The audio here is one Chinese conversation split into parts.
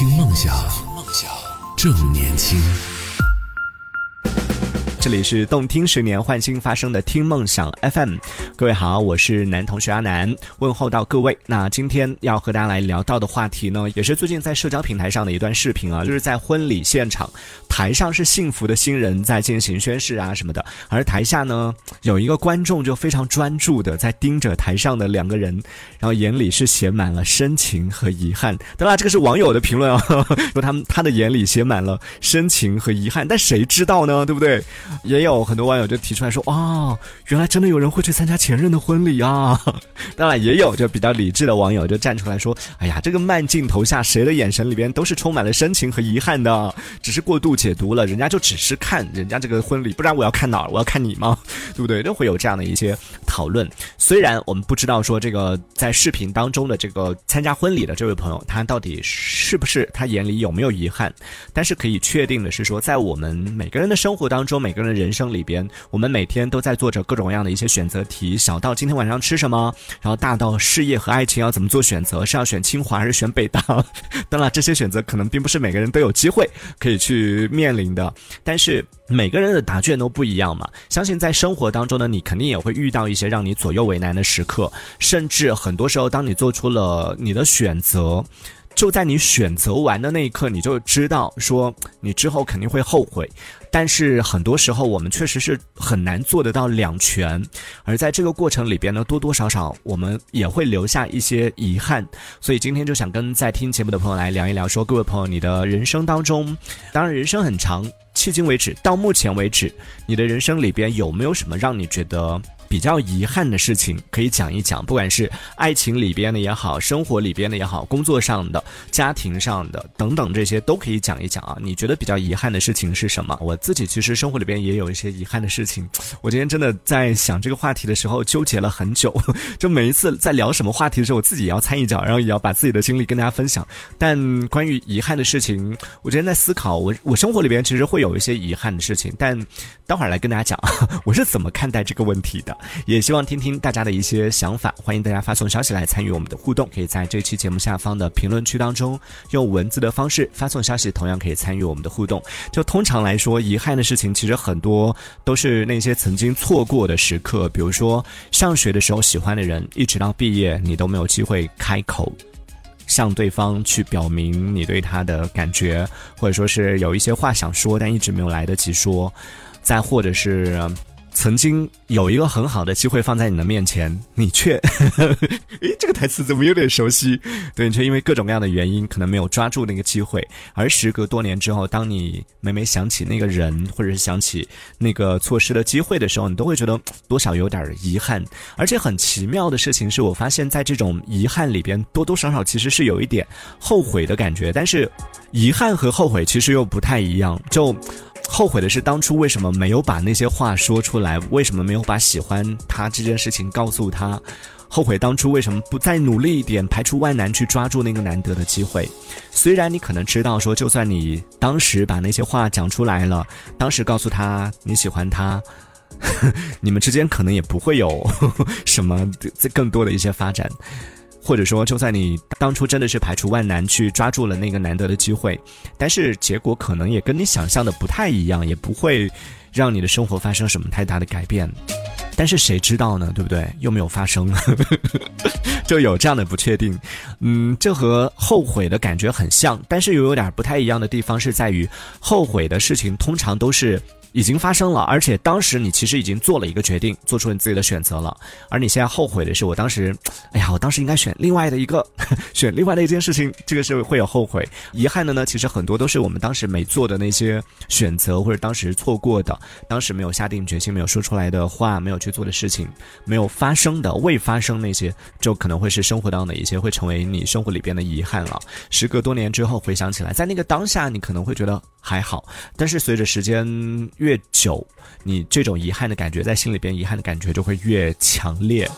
听梦想，梦想正年轻。这里是动听十年焕新发生的听梦想 FM，各位好，我是男同学阿南，问候到各位。那今天要和大家来聊到的话题呢，也是最近在社交平台上的一段视频啊，就是在婚礼现场，台上是幸福的新人在进行宣誓啊什么的，而台下呢有一个观众就非常专注的在盯着台上的两个人，然后眼里是写满了深情和遗憾。当然，这个是网友的评论啊，说他们他的眼里写满了深情和遗憾，但谁知道呢？对不对？也有很多网友就提出来说：“哇，原来真的有人会去参加前任的婚礼啊！” 当然，也有就比较理智的网友就站出来说：“哎呀，这个慢镜头下谁的眼神里边都是充满了深情和遗憾的，只是过度解读了。人家就只是看人家这个婚礼，不然我要看哪儿？我要看你吗？对 不对？都会有这样的一些讨论。虽然我们不知道说这个在视频当中的这个参加婚礼的这位朋友，他到底是不是他眼里有没有遗憾，但是可以确定的是说，在我们每个人的生活当中，每个人。人生里边，我们每天都在做着各种各样的一些选择题，小到今天晚上吃什么，然后大到事业和爱情要怎么做选择，是要选清华还是选北大？当然，这些选择可能并不是每个人都有机会可以去面临的，但是每个人的答卷都不一样嘛。相信在生活当中呢，你肯定也会遇到一些让你左右为难的时刻，甚至很多时候，当你做出了你的选择。就在你选择完的那一刻，你就知道说你之后肯定会后悔。但是很多时候，我们确实是很难做得到两全。而在这个过程里边呢，多多少少我们也会留下一些遗憾。所以今天就想跟在听节目的朋友来聊一聊，说各位朋友，你的人生当中，当然人生很长，迄今为止，到目前为止，你的人生里边有没有什么让你觉得？比较遗憾的事情可以讲一讲，不管是爱情里边的也好，生活里边的也好，工作上的、家庭上的等等，这些都可以讲一讲啊。你觉得比较遗憾的事情是什么？我自己其实生活里边也有一些遗憾的事情。我今天真的在想这个话题的时候纠结了很久，就每一次在聊什么话题的时候，我自己也要掺一脚，然后也要把自己的经历跟大家分享。但关于遗憾的事情，我今天在思考，我我生活里边其实会有一些遗憾的事情，但待会儿来跟大家讲 我是怎么看待这个问题的。也希望听听大家的一些想法，欢迎大家发送消息来参与我们的互动，可以在这期节目下方的评论区当中用文字的方式发送消息，同样可以参与我们的互动。就通常来说，遗憾的事情其实很多都是那些曾经错过的时刻，比如说上学的时候喜欢的人，一直到毕业你都没有机会开口向对方去表明你对他的感觉，或者说是有一些话想说，但一直没有来得及说，再或者是。曾经有一个很好的机会放在你的面前，你却，诶，这个台词怎么有点熟悉？对，你却因为各种各样的原因，可能没有抓住那个机会。而时隔多年之后，当你每每想起那个人，或者是想起那个错失的机会的时候，你都会觉得多少有点遗憾。而且很奇妙的事情是，我发现在这种遗憾里边，多多少少其实是有一点后悔的感觉。但是，遗憾和后悔其实又不太一样。就。后悔的是当初为什么没有把那些话说出来？为什么没有把喜欢他这件事情告诉他？后悔当初为什么不再努力一点，排除万难去抓住那个难得的机会？虽然你可能知道说，就算你当时把那些话讲出来了，当时告诉他你喜欢他，你们之间可能也不会有什么更多的一些发展。或者说，就算你当初真的是排除万难去抓住了那个难得的机会，但是结果可能也跟你想象的不太一样，也不会让你的生活发生什么太大的改变。但是谁知道呢？对不对？又没有发生，就有这样的不确定。嗯，这和后悔的感觉很像，但是又有点不太一样的地方是在于，后悔的事情通常都是。已经发生了，而且当时你其实已经做了一个决定，做出你自己的选择了。而你现在后悔的是，我当时，哎呀，我当时应该选另外的一个，选另外的一件事情，这个是会有后悔、遗憾的呢。其实很多都是我们当时没做的那些选择，或者当时错过的，当时没有下定决心、没有说出来的话、没有去做的事情、没有发生的、未发生那些，就可能会是生活当中的一些，会成为你生活里边的遗憾了。时隔多年之后回想起来，在那个当下，你可能会觉得还好，但是随着时间。越久，你这种遗憾的感觉在心里边，遗憾的感觉就会越强烈。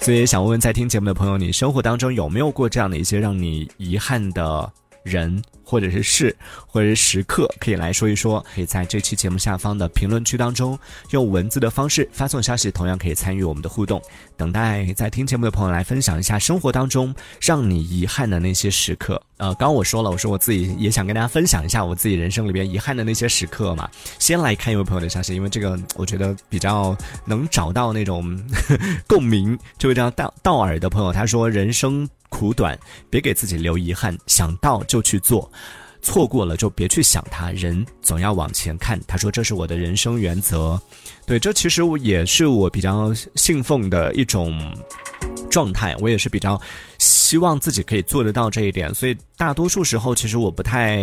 所以想问问在听节目的朋友，你生活当中有没有过这样的一些让你遗憾的人，或者是事，或者是时刻，可以来说一说。可以在这期节目下方的评论区当中，用文字的方式发送消息，同样可以参与我们的互动。等待在听节目的朋友来分享一下生活当中让你遗憾的那些时刻。呃，刚刚我说了，我说我自己也想跟大家分享一下我自己人生里边遗憾的那些时刻嘛。先来看一位朋友的消息，因为这个我觉得比较能找到那种 共鸣。这位叫道道尔的朋友，他说：“人生苦短，别给自己留遗憾，想到就去做，错过了就别去想他。人总要往前看。”他说：“这是我的人生原则。”对，这其实我也是我比较信奉的一种。状态，我也是比较希望自己可以做得到这一点，所以大多数时候其实我不太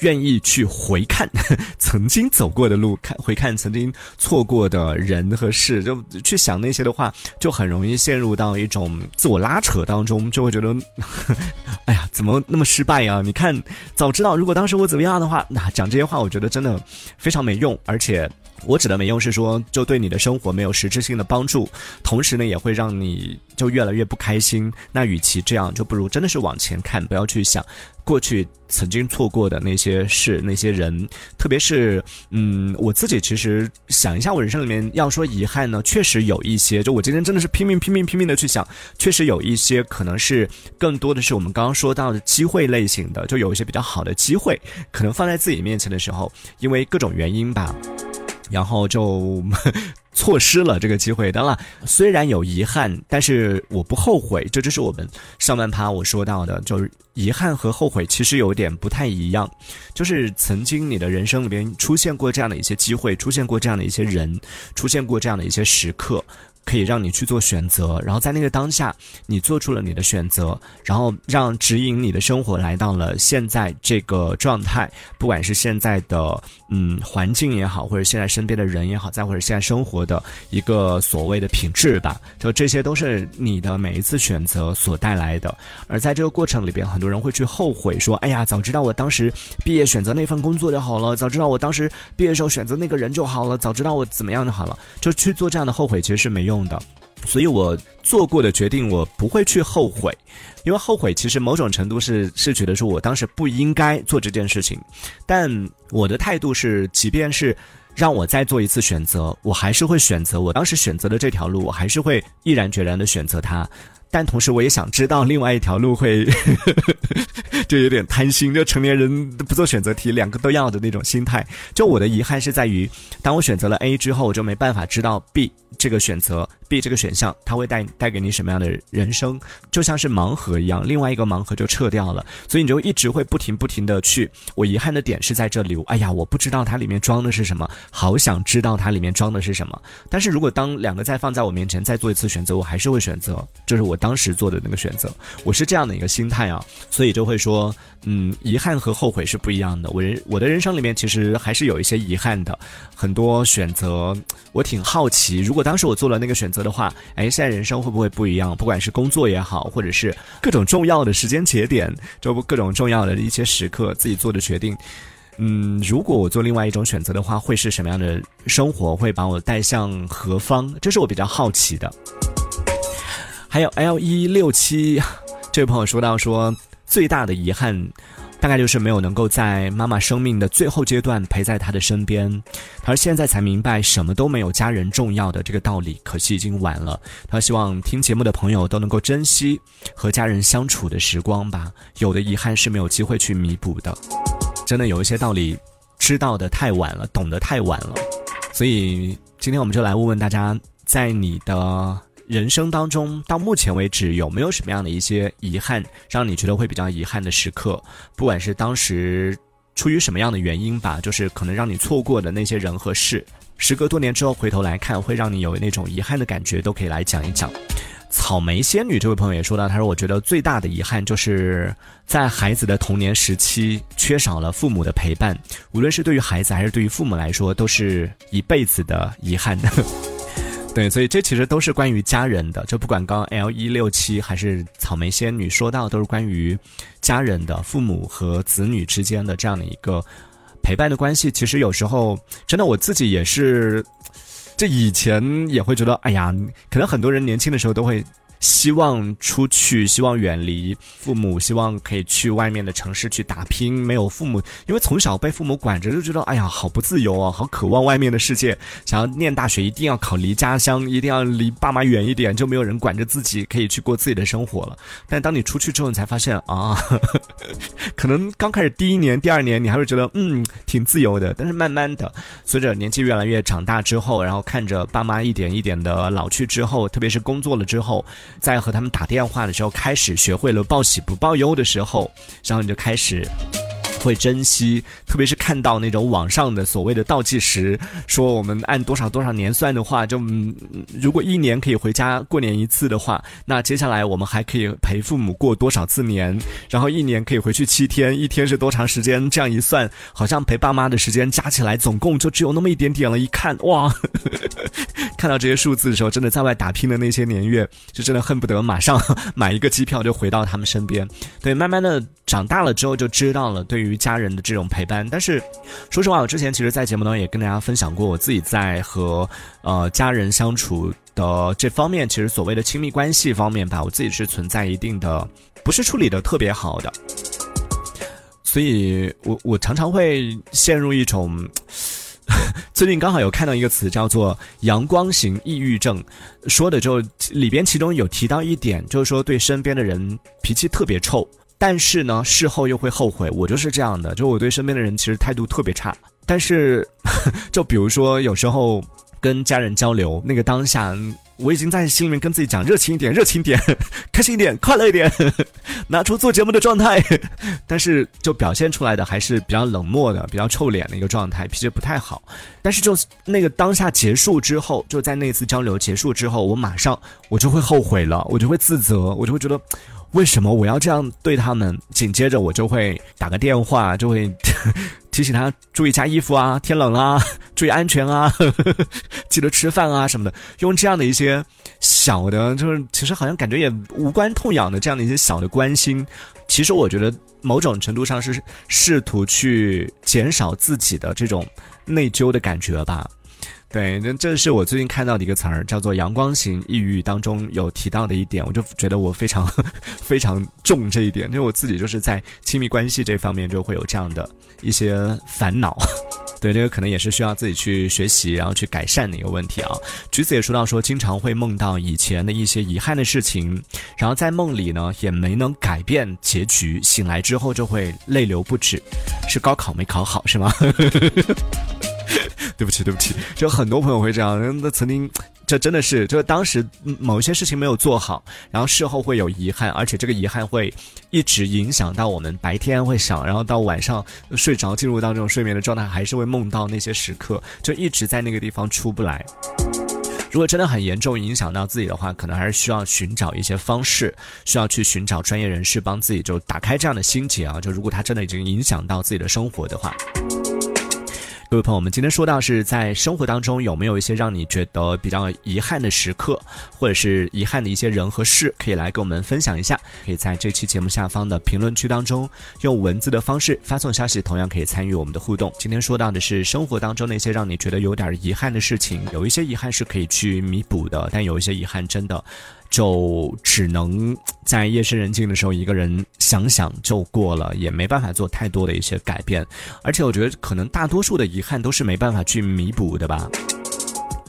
愿意去回看 曾经走过的路，看回看曾经错过的人和事，就去想那些的话，就很容易陷入到一种自我拉扯当中，就会觉得，哎呀，怎么那么失败呀？你看，早知道如果当时我怎么样的话，那讲这些话，我觉得真的非常没用，而且。我指的没用是说，就对你的生活没有实质性的帮助，同时呢，也会让你就越来越不开心。那与其这样，就不如真的是往前看，不要去想过去曾经错过的那些事、那些人。特别是，嗯，我自己其实想一下，我人生里面要说遗憾呢，确实有一些。就我今天真的是拼命、拼命、拼命的去想，确实有一些可能是更多的是我们刚刚说到的机会类型的，就有一些比较好的机会，可能放在自己面前的时候，因为各种原因吧。然后就 错失了这个机会。当然，虽然有遗憾，但是我不后悔。这就是我们上半趴我说到的，就是遗憾和后悔其实有点不太一样。就是曾经你的人生里边出现过这样的一些机会，出现过这样的一些人，出现过这样的一些时刻。可以让你去做选择，然后在那个当下，你做出了你的选择，然后让指引你的生活来到了现在这个状态。不管是现在的嗯环境也好，或者现在身边的人也好，再或者现在生活的一个所谓的品质吧，就这些都是你的每一次选择所带来的。而在这个过程里边，很多人会去后悔说：“哎呀，早知道我当时毕业选择那份工作就好了，早知道我当时毕业时候选择那个人就好了，早知道我怎么样就好了。”就去做这样的后悔，其实是没用。的，所以我做过的决定，我不会去后悔，因为后悔其实某种程度是是觉得说我当时不应该做这件事情，但我的态度是，即便是让我再做一次选择，我还是会选择我当时选择的这条路，我还是会毅然决然的选择它。但同时，我也想知道另外一条路会，就有点贪心，就成年人不做选择题，两个都要的那种心态。就我的遗憾是在于，当我选择了 A 之后，我就没办法知道 B 这个选择。B 这个选项，它会带带给你什么样的人生？就像是盲盒一样，另外一个盲盒就撤掉了，所以你就一直会不停不停的去。我遗憾的点是在这里，哎呀，我不知道它里面装的是什么，好想知道它里面装的是什么。但是如果当两个再放在我面前，再做一次选择，我还是会选择，就是我当时做的那个选择。我是这样的一个心态啊，所以就会说，嗯，遗憾和后悔是不一样的。我人我的人生里面其实还是有一些遗憾的，很多选择，我挺好奇，如果当时我做了那个选择。的话，哎，现在人生会不会不一样？不管是工作也好，或者是各种重要的时间节点，就各种重要的一些时刻，自己做的决定，嗯，如果我做另外一种选择的话，会是什么样的生活？会把我带向何方？这是我比较好奇的。还有 L 一六七这位朋友说到说，最大的遗憾。大概就是没有能够在妈妈生命的最后阶段陪在她的身边，而现在才明白什么都没有家人重要的这个道理，可惜已经晚了。他希望听节目的朋友都能够珍惜和家人相处的时光吧，有的遗憾是没有机会去弥补的。真的有一些道理知道的太晚了，懂得太晚了，所以今天我们就来问问大家，在你的。人生当中，到目前为止有没有什么样的一些遗憾，让你觉得会比较遗憾的时刻？不管是当时出于什么样的原因吧，就是可能让你错过的那些人和事，时隔多年之后回头来看，会让你有那种遗憾的感觉，都可以来讲一讲。草莓仙女这位朋友也说到，他说：“我觉得最大的遗憾就是在孩子的童年时期缺少了父母的陪伴，无论是对于孩子还是对于父母来说，都是一辈子的遗憾。”对，所以这其实都是关于家人的，就不管刚刚 L 一六七还是草莓仙女说到，都是关于家人的父母和子女之间的这样的一个陪伴的关系。其实有时候真的我自己也是，这以前也会觉得，哎呀，可能很多人年轻的时候都会希望出去，希望远离父母，希望可以去外面的城市去打拼。没有父母，因为从小被父母管着，就觉得哎呀，好不自由啊，好渴望外面的世界。想要念大学，一定要考离家乡，一定要离爸妈远一点，就没有人管着自己，可以去过自己的生活了。但当你出去之后，你才发现啊，可能刚开始第一年、第二年，你还会觉得嗯挺自由的。但是慢慢的，随着年纪越来越长大之后，然后看着爸妈一点一点的老去之后，特别是工作了之后。在和他们打电话的时候，开始学会了报喜不报忧的时候，然后你就开始。会珍惜，特别是看到那种网上的所谓的倒计时，说我们按多少多少年算的话，就如果一年可以回家过年一次的话，那接下来我们还可以陪父母过多少次年？然后一年可以回去七天，一天是多长时间？这样一算，好像陪爸妈的时间加起来总共就只有那么一点点了。一看，哇，看到这些数字的时候，真的在外打拼的那些年月，就真的恨不得马上 买一个机票就回到他们身边。对，慢慢的长大了之后就知道了，对于。家人的这种陪伴，但是说实话，我之前其实，在节目当中也跟大家分享过，我自己在和呃家人相处的这方面，其实所谓的亲密关系方面吧，我自己是存在一定的不是处理的特别好的，所以我我常常会陷入一种，最近刚好有看到一个词叫做“阳光型抑郁症”，说的就里边其中有提到一点，就是说对身边的人脾气特别臭。但是呢，事后又会后悔。我就是这样的，就我对身边的人其实态度特别差。但是，就比如说有时候跟家人交流，那个当下我已经在心里面跟自己讲热情一点，热情点，开心一点，快乐一点，拿出做节目的状态。但是就表现出来的还是比较冷漠的、比较臭脸的一个状态，脾气不太好。但是就那个当下结束之后，就在那次交流结束之后，我马上我就会后悔了，我就会自责，我就会觉得。为什么我要这样对他们？紧接着我就会打个电话，就会 提醒他注意加衣服啊，天冷啊，注意安全啊呵呵，记得吃饭啊什么的。用这样的一些小的，就是其实好像感觉也无关痛痒的这样的一些小的关心，其实我觉得某种程度上是试图去减少自己的这种内疚的感觉吧。对，那这是我最近看到的一个词儿，叫做“阳光型抑郁”当中有提到的一点，我就觉得我非常 非常重这一点，因为我自己就是在亲密关系这方面就会有这样的一些烦恼。对，这个可能也是需要自己去学习，然后去改善的一个问题啊。橘子也说到说，经常会梦到以前的一些遗憾的事情，然后在梦里呢也没能改变结局，醒来之后就会泪流不止。是高考没考好是吗？对不起，对不起，就很多朋友会这样。那曾经，这真的是，就是当时某一些事情没有做好，然后事后会有遗憾，而且这个遗憾会一直影响到我们白天会想，然后到晚上睡着，进入到这种睡眠的状态，还是会梦到那些时刻，就一直在那个地方出不来。如果真的很严重影响到自己的话，可能还是需要寻找一些方式，需要去寻找专业人士帮自己就打开这样的心结啊。就如果他真的已经影响到自己的生活的话。各位朋友，我们今天说到是在生活当中有没有一些让你觉得比较遗憾的时刻，或者是遗憾的一些人和事，可以来跟我们分享一下。可以在这期节目下方的评论区当中用文字的方式发送消息，同样可以参与我们的互动。今天说到的是生活当中那些让你觉得有点遗憾的事情，有一些遗憾是可以去弥补的，但有一些遗憾真的。就只能在夜深人静的时候，一个人想想就过了，也没办法做太多的一些改变。而且我觉得，可能大多数的遗憾都是没办法去弥补的吧。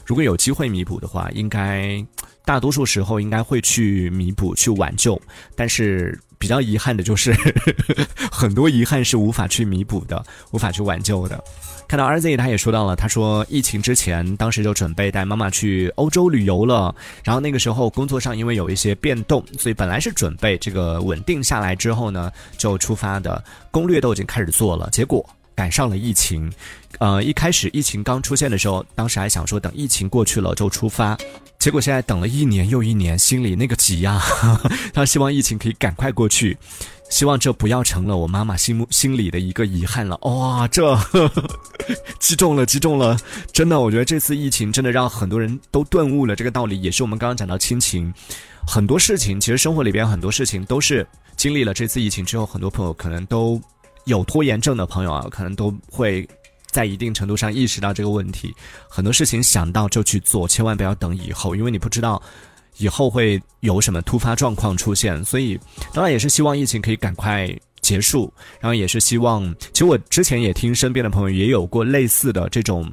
如果有机会弥补的话，应该大多数时候应该会去弥补、去挽救。但是比较遗憾的就是，很多遗憾是无法去弥补的，无法去挽救的。看到 RZ，他也说到了，他说疫情之前，当时就准备带妈妈去欧洲旅游了。然后那个时候工作上因为有一些变动，所以本来是准备这个稳定下来之后呢，就出发的攻略都已经开始做了。结果赶上了疫情，呃，一开始疫情刚出现的时候，当时还想说等疫情过去了就出发，结果现在等了一年又一年，心里那个急呀，他希望疫情可以赶快过去。希望这不要成了我妈妈心目心里的一个遗憾了。哇，这 击中了，击中了！真的，我觉得这次疫情真的让很多人都顿悟了这个道理。也是我们刚刚讲到亲情，很多事情，其实生活里边很多事情都是经历了这次疫情之后，很多朋友可能都有拖延症的朋友啊，可能都会在一定程度上意识到这个问题。很多事情想到就去做，千万不要等以后，因为你不知道。以后会有什么突发状况出现，所以当然也是希望疫情可以赶快结束，然后也是希望，其实我之前也听身边的朋友也有过类似的这种，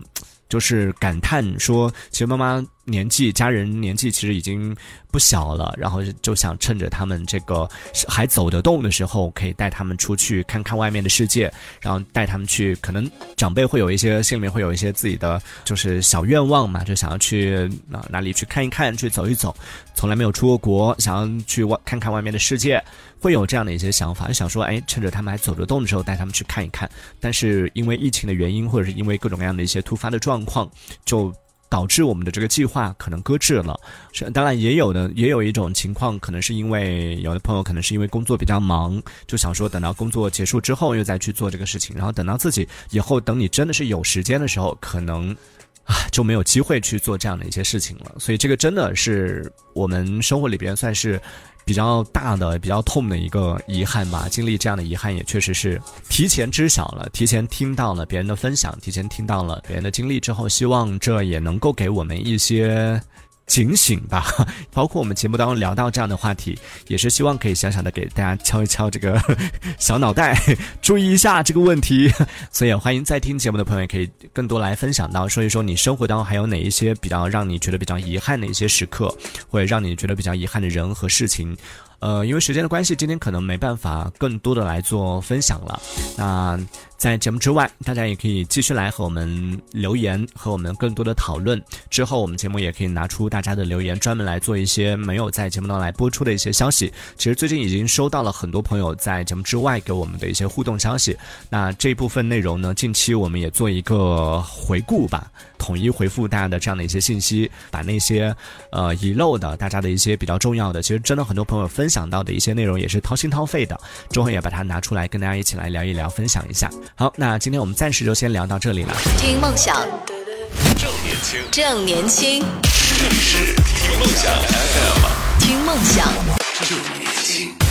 就是感叹说，其实妈妈。年纪，家人年纪其实已经不小了，然后就想趁着他们这个还走得动的时候，可以带他们出去看看外面的世界，然后带他们去。可能长辈会有一些心里面会有一些自己的就是小愿望嘛，就想要去哪哪里去看一看，去走一走，从来没有出过国，想要去外看看外面的世界，会有这样的一些想法，就想说，哎，趁着他们还走得动的时候，带他们去看一看。但是因为疫情的原因，或者是因为各种各样的一些突发的状况，就。导致我们的这个计划可能搁置了，是当然也有的，也有一种情况，可能是因为有的朋友可能是因为工作比较忙，就想说等到工作结束之后又再去做这个事情，然后等到自己以后等你真的是有时间的时候，可能啊就没有机会去做这样的一些事情了。所以这个真的是我们生活里边算是。比较大的、比较痛的一个遗憾吧，经历这样的遗憾也确实是提前知晓了，提前听到了别人的分享，提前听到了别人的经历之后，希望这也能够给我们一些。警醒吧，包括我们节目当中聊到这样的话题，也是希望可以小小的给大家敲一敲这个 小脑袋，注意一下这个问题。所以欢迎在听节目的朋友也可以更多来分享到，说一说你生活当中还有哪一些比较让你觉得比较遗憾的一些时刻，或者让你觉得比较遗憾的人和事情。呃，因为时间的关系，今天可能没办法更多的来做分享了。那在节目之外，大家也可以继续来和我们留言，和我们更多的讨论。之后我们节目也可以拿出大家的留言，专门来做一些没有在节目当中来播出的一些消息。其实最近已经收到了很多朋友在节目之外给我们的一些互动消息。那这部分内容呢，近期我们也做一个回顾吧，统一回复大家的这样的一些信息，把那些呃遗漏的、大家的一些比较重要的，其实真的很多朋友分。享享到的一些内容也是掏心掏肺的，周恒也把它拿出来跟大家一起来聊一聊，分享一下。好，那今天我们暂时就先聊到这里了。听梦想，正年轻，正年轻，这里是听梦想 FM，听梦想，正年轻。